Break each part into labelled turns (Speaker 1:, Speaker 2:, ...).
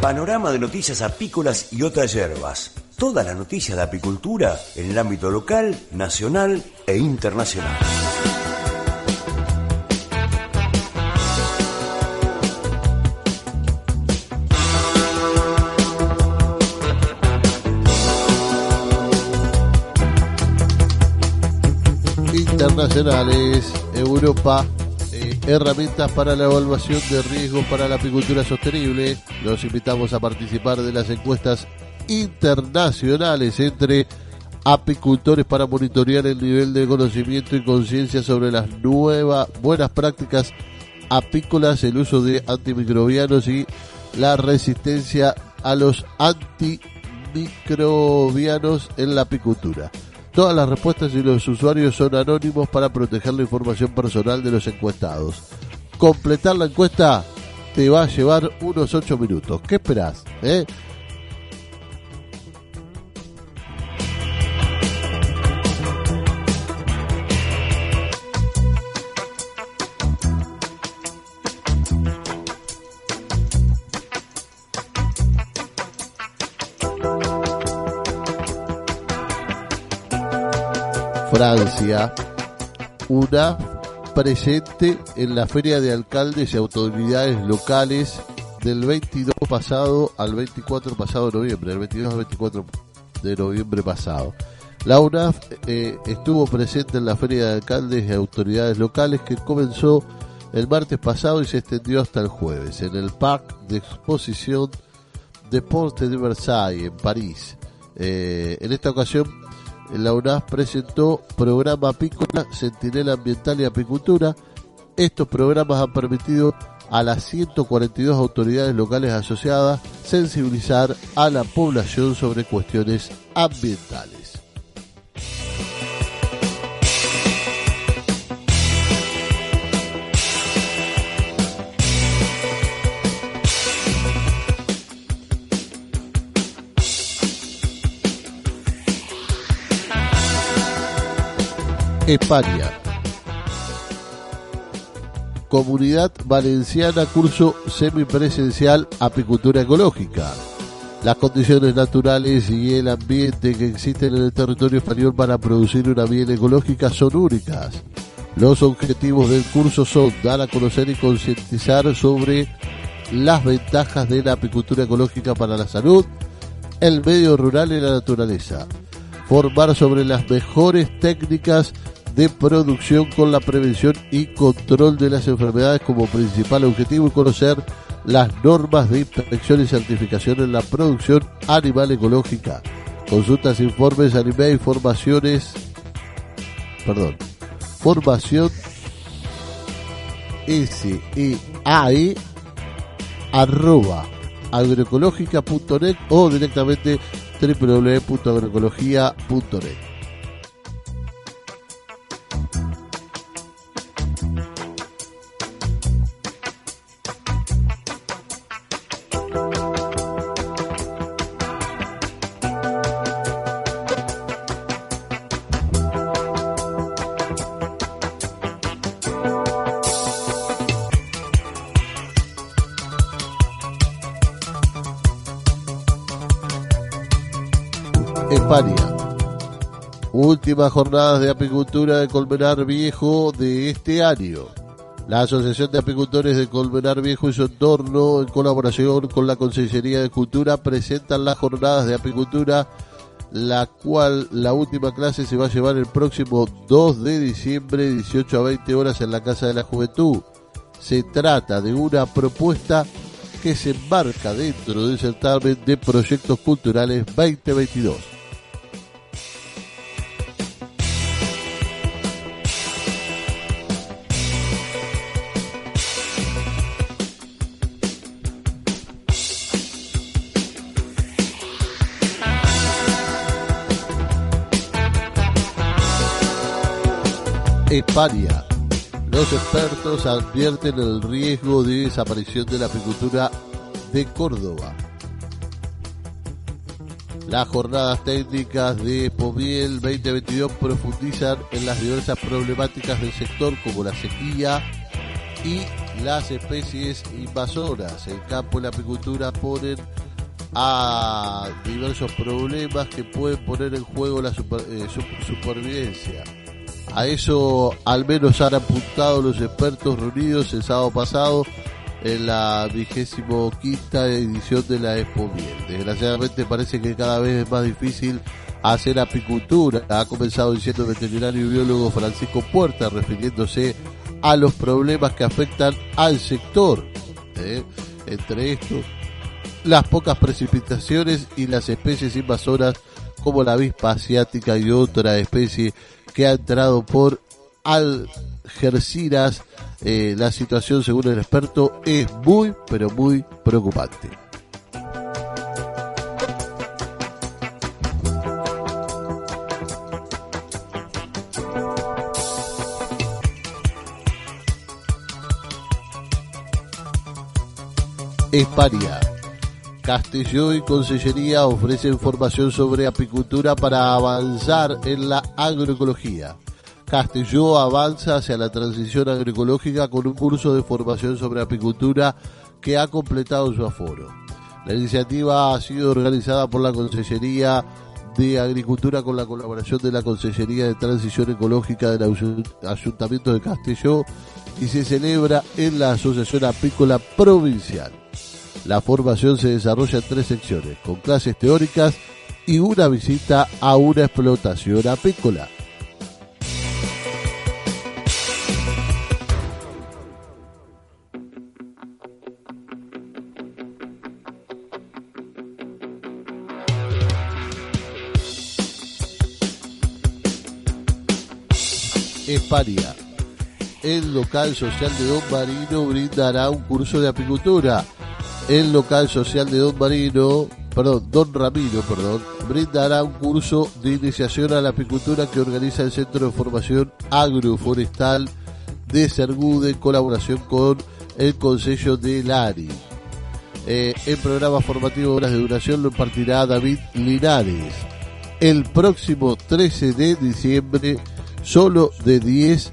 Speaker 1: Panorama de noticias apícolas y otras hierbas. Toda la noticia de apicultura en el ámbito local, nacional e internacional.
Speaker 2: Internacionales, Europa, herramientas para la evaluación de riesgos para la apicultura sostenible. Los invitamos a participar de las encuestas internacionales entre apicultores para monitorear el nivel de conocimiento y conciencia sobre las nuevas buenas prácticas apícolas, el uso de antimicrobianos y la resistencia a los antimicrobianos en la apicultura. Todas las respuestas y los usuarios son anónimos para proteger la información personal de los encuestados. Completar la encuesta te va a llevar unos 8 minutos. ¿Qué esperás? Eh? Francia, una presente en la Feria de Alcaldes y Autoridades Locales del 22 pasado al 24 pasado de noviembre, el 22 al 24 de noviembre pasado. La UNAF eh, estuvo presente en la Feria de Alcaldes y Autoridades Locales que comenzó el martes pasado y se extendió hasta el jueves en el Parc de Exposición Deporte de Versailles, en París. Eh, en esta ocasión la UNAS presentó programa apícola, Centinela Ambiental y Apicultura. Estos programas han permitido a las 142 autoridades locales asociadas sensibilizar a la población sobre cuestiones ambientales. España. Comunidad Valenciana, curso semipresencial Apicultura Ecológica. Las condiciones naturales y el ambiente que existen en el territorio español para producir una miel ecológica son únicas. Los objetivos del curso son dar a conocer y concientizar sobre las ventajas de la apicultura ecológica para la salud, el medio rural y la naturaleza. Formar sobre las mejores técnicas de producción con la prevención y control de las enfermedades como principal objetivo y conocer las normas de inspección y certificación en la producción animal ecológica. Consultas, informes, anime, informaciones, perdón, formación SEAE arroba agroecológica.net o directamente www.agroecología.net. Últimas jornadas de apicultura de Colmenar Viejo de este año. La Asociación de Apicultores de Colmenar Viejo y su entorno, en colaboración con la Consejería de Cultura, presentan las jornadas de apicultura, la cual la última clase se va a llevar el próximo 2 de diciembre, 18 a 20 horas en la Casa de la Juventud. Se trata de una propuesta que se embarca dentro del certamen de proyectos culturales 2022. España. Los expertos advierten el riesgo de desaparición de la apicultura de Córdoba. Las jornadas técnicas de Pomiel 2022 profundizan en las diversas problemáticas del sector como la sequía y las especies invasoras. El campo y la apicultura ponen a diversos problemas que pueden poner en juego la eh, supervivencia. A eso al menos han apuntado los expertos reunidos el sábado pasado en la vigésimo quinta edición de la Expo Miel. Desgraciadamente parece que cada vez es más difícil hacer apicultura. Ha comenzado diciendo el veterinario y biólogo Francisco Puerta, refiriéndose a los problemas que afectan al sector. ¿eh? Entre estos, las pocas precipitaciones y las especies invasoras como la avispa asiática y otra especie que ha entrado por Algeciras eh, la situación, según el experto, es muy, pero muy preocupante. España. Castelló y Consellería ofrecen formación sobre apicultura para avanzar en la agroecología. Castelló avanza hacia la transición agroecológica con un curso de formación sobre apicultura que ha completado su aforo. La iniciativa ha sido organizada por la Consellería de Agricultura con la colaboración de la Consellería de Transición Ecológica del Ayuntamiento de Castelló y se celebra en la Asociación Apícola Provincial. La formación se desarrolla en tres secciones, con clases teóricas y una visita a una explotación apícola. España. El local social de Don Marino brindará un curso de apicultura. El local social de Don Marino, perdón, Don Ramiro, perdón, brindará un curso de iniciación a la apicultura que organiza el Centro de Formación Agroforestal de Sergude en colaboración con el Consejo de Lari. Eh, el programa formativo de horas de duración lo impartirá David Linares. El próximo 13 de diciembre solo de 10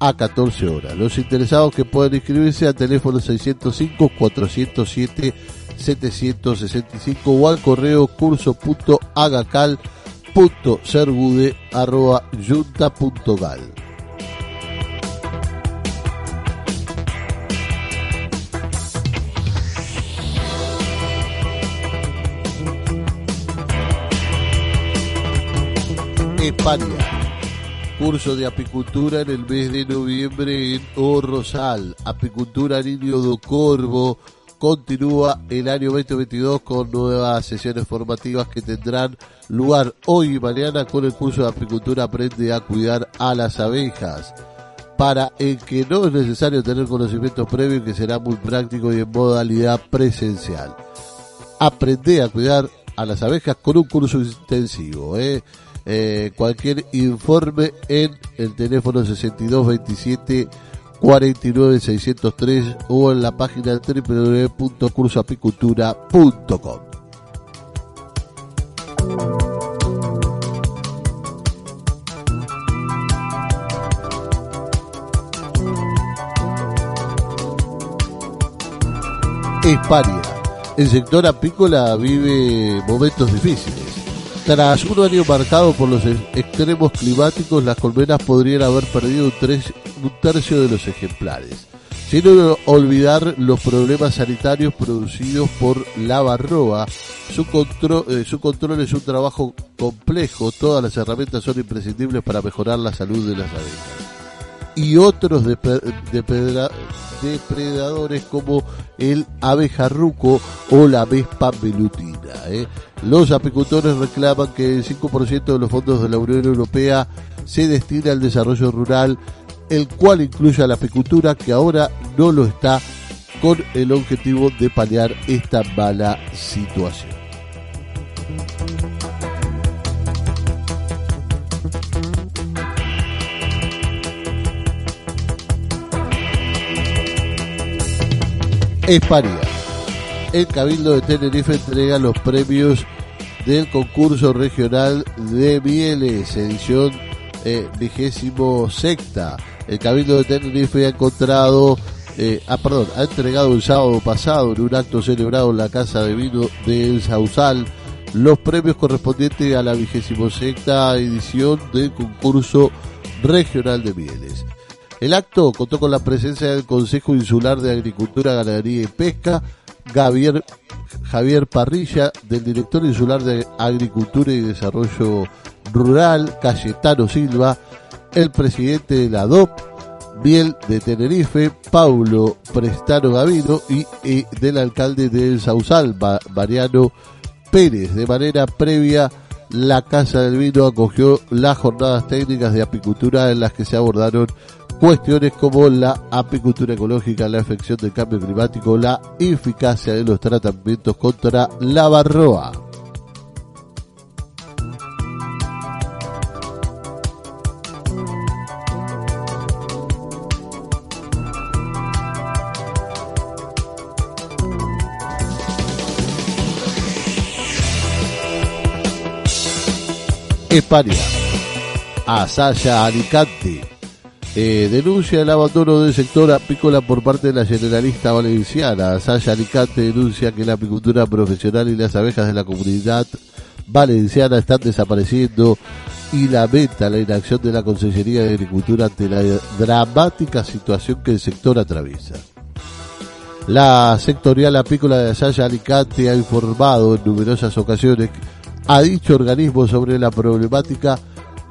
Speaker 2: a 14 horas. Los interesados que pueden inscribirse al teléfono 605-407-765 o al correo curso.agacal.sergude.yunta.gal. España curso de apicultura en el mes de noviembre en Orrosal. Apicultura Niño do Corvo continúa el año 2022 con nuevas sesiones formativas que tendrán lugar hoy y mañana con el curso de apicultura Aprende a cuidar a las abejas. Para el que no es necesario tener conocimientos previos que será muy práctico y en modalidad presencial. Aprende a cuidar a las abejas con un curso intensivo. ¿eh? Eh, cualquier informe en el teléfono 6227 49603 o en la página www.cursoapicultura.com. España. El sector apícola vive momentos difíciles tras un año marcado por los extremos climáticos, las colmenas podrían haber perdido un, tercio de los ejemplares. Sin olvidar los problemas sanitarios producidos por la barroa, su control, eh, su control es un trabajo complejo, todas las herramientas son imprescindibles para mejorar la salud de las abejas. Y otros depredadores como el abejarruco o la vespa velutina. ¿eh? Los apicultores reclaman que el 5% de los fondos de la Unión Europea se destina al desarrollo rural, el cual incluye a la apicultura, que ahora no lo está, con el objetivo de paliar esta mala situación. España. El Cabildo de Tenerife entrega los premios del concurso regional de mieles, edición eh, vigésimo sexta. El Cabildo de Tenerife ha encontrado, eh, ah, perdón, ha entregado el sábado pasado en un acto celebrado en la Casa de Vino del Sausal los premios correspondientes a la vigésimo sexta edición del concurso regional de mieles. El acto contó con la presencia del Consejo Insular de Agricultura, Ganadería y Pesca, Javier, Javier Parrilla, del Director Insular de Agricultura y Desarrollo Rural, Cayetano Silva, el presidente de la DOP, Biel de Tenerife, Paulo Prestano Gavino y, del alcalde de Sausal, Mariano Pérez. De manera previa, la Casa del Vino acogió las jornadas técnicas de apicultura en las que se abordaron cuestiones como la apicultura ecológica, la afección del cambio climático, la eficacia de los tratamientos contra la barroa. España. Asaya Alicante eh, denuncia el abandono del sector apícola por parte de la generalista valenciana. Sasha Alicante denuncia que la apicultura profesional y las abejas de la comunidad valenciana están desapareciendo y lamenta la inacción de la Consejería de Agricultura ante la dramática situación que el sector atraviesa. La sectorial apícola de Asaya Alicante ha informado en numerosas ocasiones a dicho organismo sobre la problemática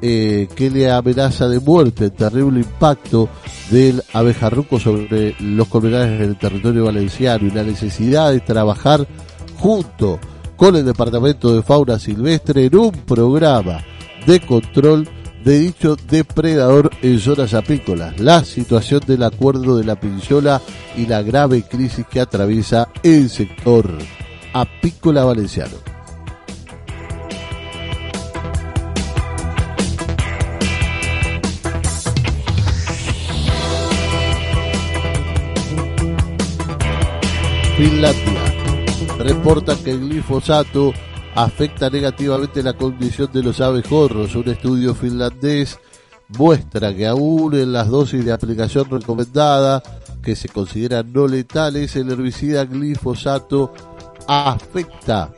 Speaker 2: eh, que le amenaza de muerte el terrible impacto del abejarruco sobre los colmenares del territorio valenciano y la necesidad de trabajar junto con el Departamento de Fauna Silvestre en un programa de control de dicho depredador en zonas apícolas, la situación del acuerdo de la pinzola y la grave crisis que atraviesa el sector apícola valenciano. Finlandia. Reporta que el glifosato afecta negativamente la condición de los abejorros. Un estudio finlandés muestra que aún en las dosis de aplicación recomendada, que se consideran no letales, el herbicida glifosato afecta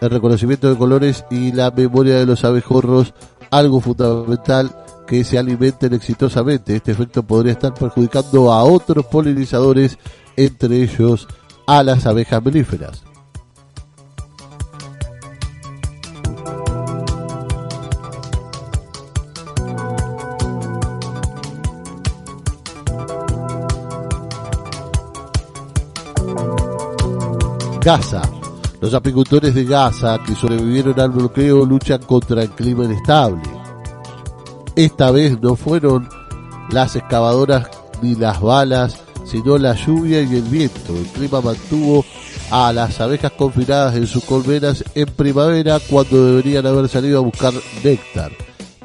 Speaker 2: el reconocimiento de colores y la memoria de los abejorros, algo fundamental que se alimenten exitosamente. Este efecto podría estar perjudicando a otros polinizadores, entre ellos a las abejas melíferas. Gaza. Los apicultores de Gaza que sobrevivieron al bloqueo luchan contra el clima inestable. Esta vez no fueron las excavadoras ni las balas sino la lluvia y el viento. El clima mantuvo a las abejas confinadas en sus colmenas en primavera cuando deberían haber salido a buscar néctar.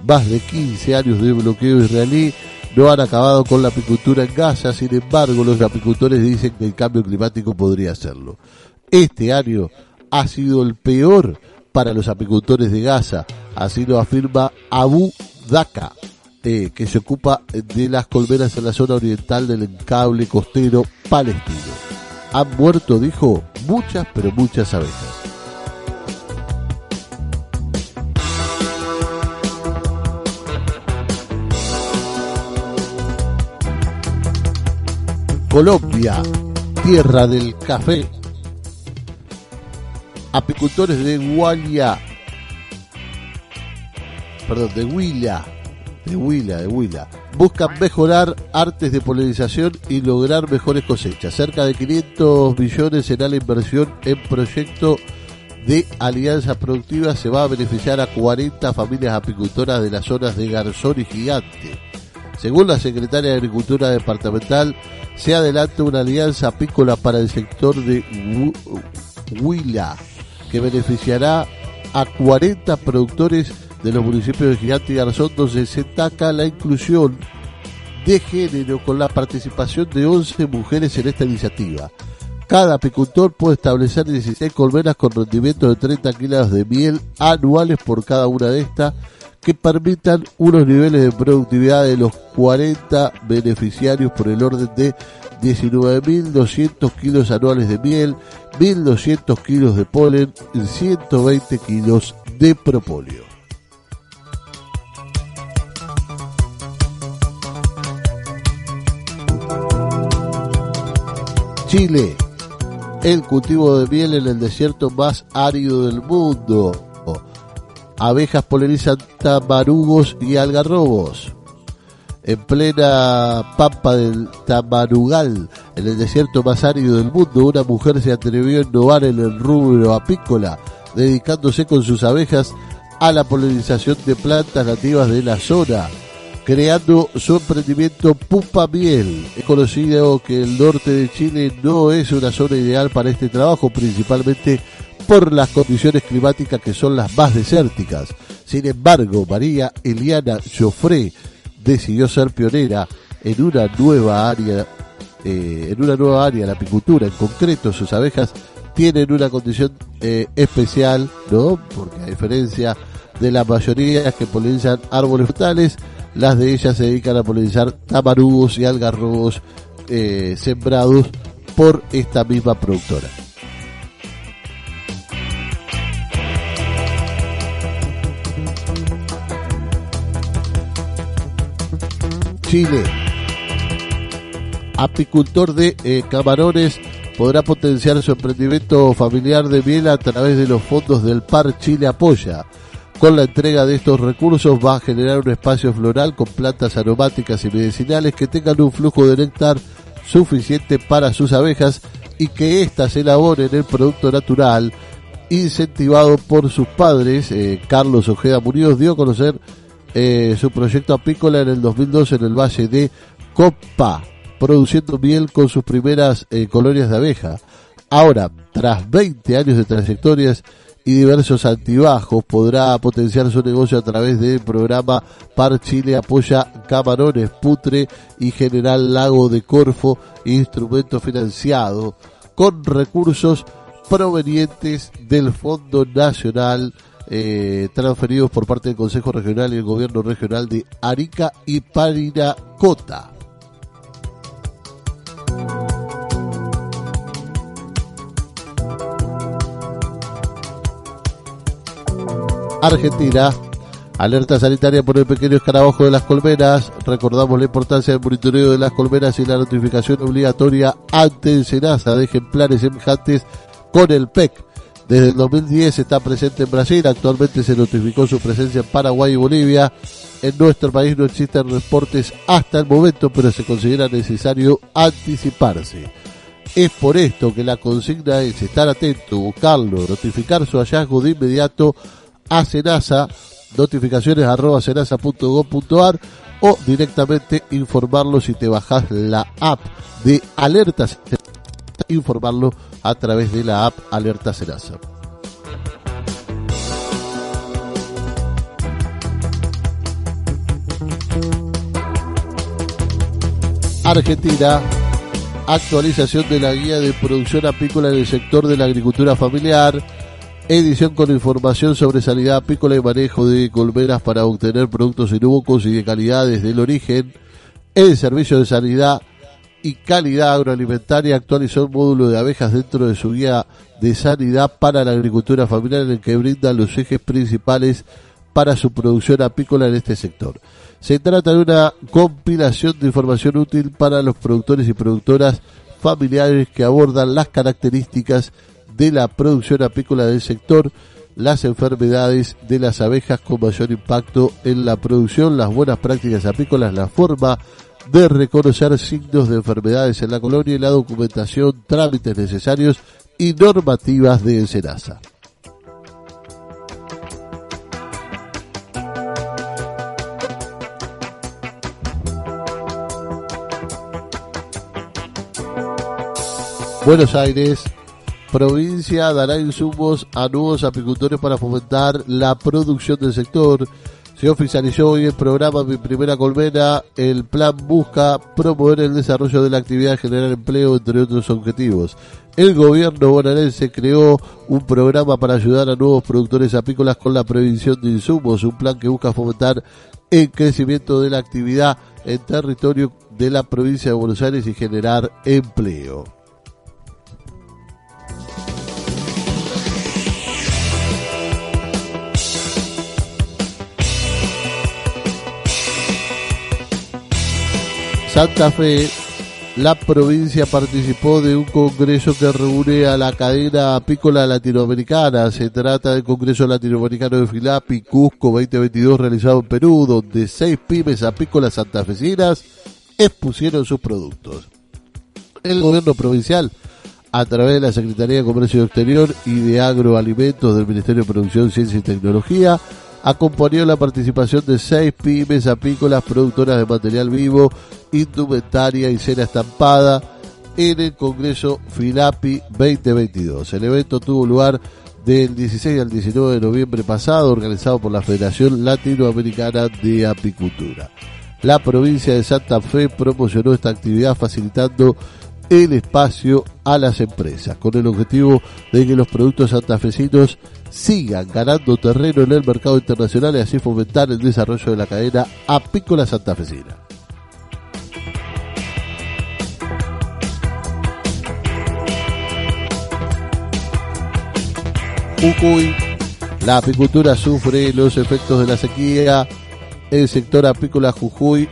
Speaker 2: Más de 15 años de bloqueo israelí no han acabado con la apicultura en Gaza, sin embargo los apicultores dicen que el cambio climático podría hacerlo. Este año ha sido el peor para los apicultores de Gaza, así lo afirma Abu Dhaka, que se ocupa de las colmenas en la zona oriental del encable costero palestino. Han muerto, dijo, muchas, pero muchas abejas. Colombia, tierra del café. Apicultores de Hualia, perdón, de Huila, de Huila, de Huila. Buscan mejorar artes de polinización y lograr mejores cosechas. Cerca de 500 millones será la inversión en proyecto de alianzas productivas. Se va a beneficiar a 40 familias apicultoras de las zonas de Garzón y Gigante. Según la secretaria de Agricultura departamental, se adelanta una alianza apícola para el sector de Huila que beneficiará a 40 productores de los municipios de Gigante y Garzón, donde se destaca la inclusión de género con la participación de 11 mujeres en esta iniciativa. Cada apicultor puede establecer 16 colmenas con rendimiento de 30 kilos de miel anuales por cada una de estas que permitan unos niveles de productividad de los 40 beneficiarios por el orden de 19.200 kilos anuales de miel, 1.200 kilos de polen y 120 kilos de propóleo. Chile, el cultivo de miel en el desierto más árido del mundo. Abejas polinizan tamarugos y algarrobos. En plena pampa del Tamarugal, en el desierto más árido del mundo, una mujer se atrevió a innovar en el rubro apícola, dedicándose con sus abejas a la polinización de plantas nativas de la zona creando su emprendimiento Pupa Miel. Es conocido que el norte de Chile no es una zona ideal para este trabajo, principalmente por las condiciones climáticas que son las más desérticas. Sin embargo, María Eliana Joffre decidió ser pionera en una nueva área, eh, en una nueva área, la apicultura. En concreto, sus abejas tienen una condición eh, especial, ¿no? Porque a diferencia de la mayoría que polinizan árboles frutales, las de ellas se dedican a polinizar tamarugos y algarrobos eh, sembrados por esta misma productora. Chile. Apicultor de eh, camarones podrá potenciar su emprendimiento familiar de miel a través de los fondos del PAR Chile Apoya. Con la entrega de estos recursos va a generar un espacio floral con plantas aromáticas y medicinales que tengan un flujo de néctar suficiente para sus abejas y que éstas elaboren el producto natural incentivado por sus padres. Eh, Carlos Ojeda Muñoz dio a conocer eh, su proyecto apícola en el 2012 en el valle de Copa, produciendo miel con sus primeras eh, colonias de abeja. Ahora, tras 20 años de trayectorias, y diversos altibajos. Podrá potenciar su negocio a través del programa Par Chile Apoya Camarones, Putre y General Lago de Corfo, instrumento financiado con recursos provenientes del Fondo Nacional eh, transferidos por parte del Consejo Regional y el Gobierno Regional de Arica y Parinacota. Argentina. Alerta sanitaria por el pequeño escarabajo de las colmenas. Recordamos la importancia del monitoreo de las colmenas y la notificación obligatoria ante Senasa de ejemplares semejantes con el PEC. Desde el 2010 está presente en Brasil, actualmente se notificó su presencia en Paraguay y Bolivia. En nuestro país no existen reportes hasta el momento, pero se considera necesario anticiparse. Es por esto que la consigna es estar atento, buscarlo, notificar su hallazgo de inmediato a Senasa, notificaciones arroba senasa.gov.ar o directamente informarlo si te bajas la app de alertas, informarlo a través de la app Alerta Senasa. Argentina, actualización de la guía de producción apícola en el sector de la agricultura familiar edición con información sobre sanidad apícola y manejo de colmenas para obtener productos inocuos y de calidad desde el origen. El Servicio de Sanidad y Calidad Agroalimentaria actualizó un módulo de abejas dentro de su guía de sanidad para la agricultura familiar en el que brinda los ejes principales para su producción apícola en este sector. Se trata de una compilación de información útil para los productores y productoras familiares que abordan las características de la producción apícola del sector, las enfermedades de las abejas con mayor impacto en la producción, las buenas prácticas apícolas, la forma de reconocer signos de enfermedades en la colonia y la documentación, trámites necesarios y normativas de ensenaza. Buenos Aires, provincia dará insumos a nuevos apicultores para fomentar la producción del sector. Se oficializó hoy el programa Mi Primera Colmena. El plan busca promover el desarrollo de la actividad, generar empleo, entre otros objetivos. El gobierno bonaerense creó un programa para ayudar a nuevos productores apícolas con la prevención de insumos, un plan que busca fomentar el crecimiento de la actividad en territorio de la provincia de Buenos Aires y generar empleo. Santa Fe, la provincia participó de un congreso que reúne a la cadena apícola latinoamericana. Se trata del Congreso Latinoamericano de Filapi Cusco 2022 realizado en Perú, donde seis pymes apícolas santafesinas expusieron sus productos. El gobierno provincial, a través de la Secretaría de Comercio Exterior y de Agroalimentos del Ministerio de Producción, Ciencia y Tecnología, acompañó la participación de seis pymes apícolas productoras de material vivo, indumentaria y cena estampada en el Congreso Filapi 2022. El evento tuvo lugar del 16 al 19 de noviembre pasado, organizado por la Federación Latinoamericana de Apicultura. La provincia de Santa Fe promocionó esta actividad facilitando el espacio a las empresas, con el objetivo de que los productos santafesinos sigan ganando terreno en el mercado internacional y así fomentar el desarrollo de la cadena apícola santafesina. Jujuy, la apicultura sufre los efectos de la sequía. El sector apícola Jujuy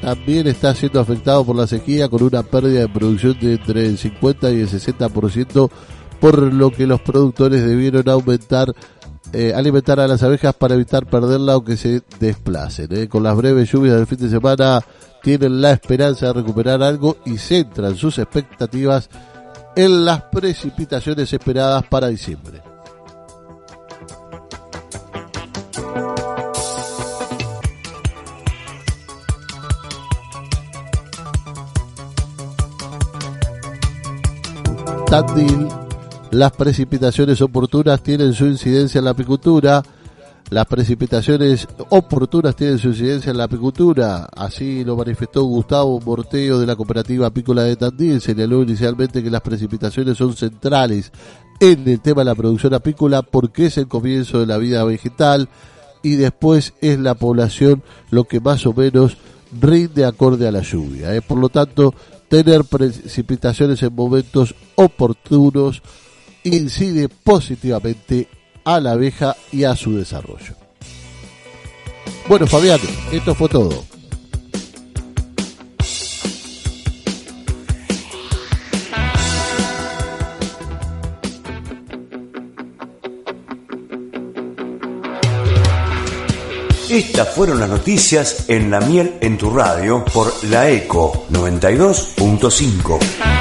Speaker 2: también está siendo afectado por la sequía con una pérdida de producción de entre el 50 y el 60%, por lo que los productores debieron aumentar eh, alimentar a las abejas para evitar perderla o que se desplacen. ¿eh? Con las breves lluvias del fin de semana tienen la esperanza de recuperar algo y centran sus expectativas en las precipitaciones esperadas para diciembre. Tandil, las precipitaciones oportunas tienen su incidencia en la apicultura. Las precipitaciones oportunas tienen su incidencia en la apicultura. Así lo manifestó Gustavo Morteo de la Cooperativa Apícola de Tandil. Señaló inicialmente que las precipitaciones son centrales en el tema de la producción apícola porque es el comienzo de la vida vegetal y después es la población lo que más o menos rinde acorde a la lluvia. ¿eh? Por lo tanto, tener precipitaciones en momentos oportunos incide positivamente a la abeja y a su desarrollo. Bueno, Fabián, esto fue todo.
Speaker 1: Estas fueron las noticias en La Miel en tu radio por la ECO 92.5.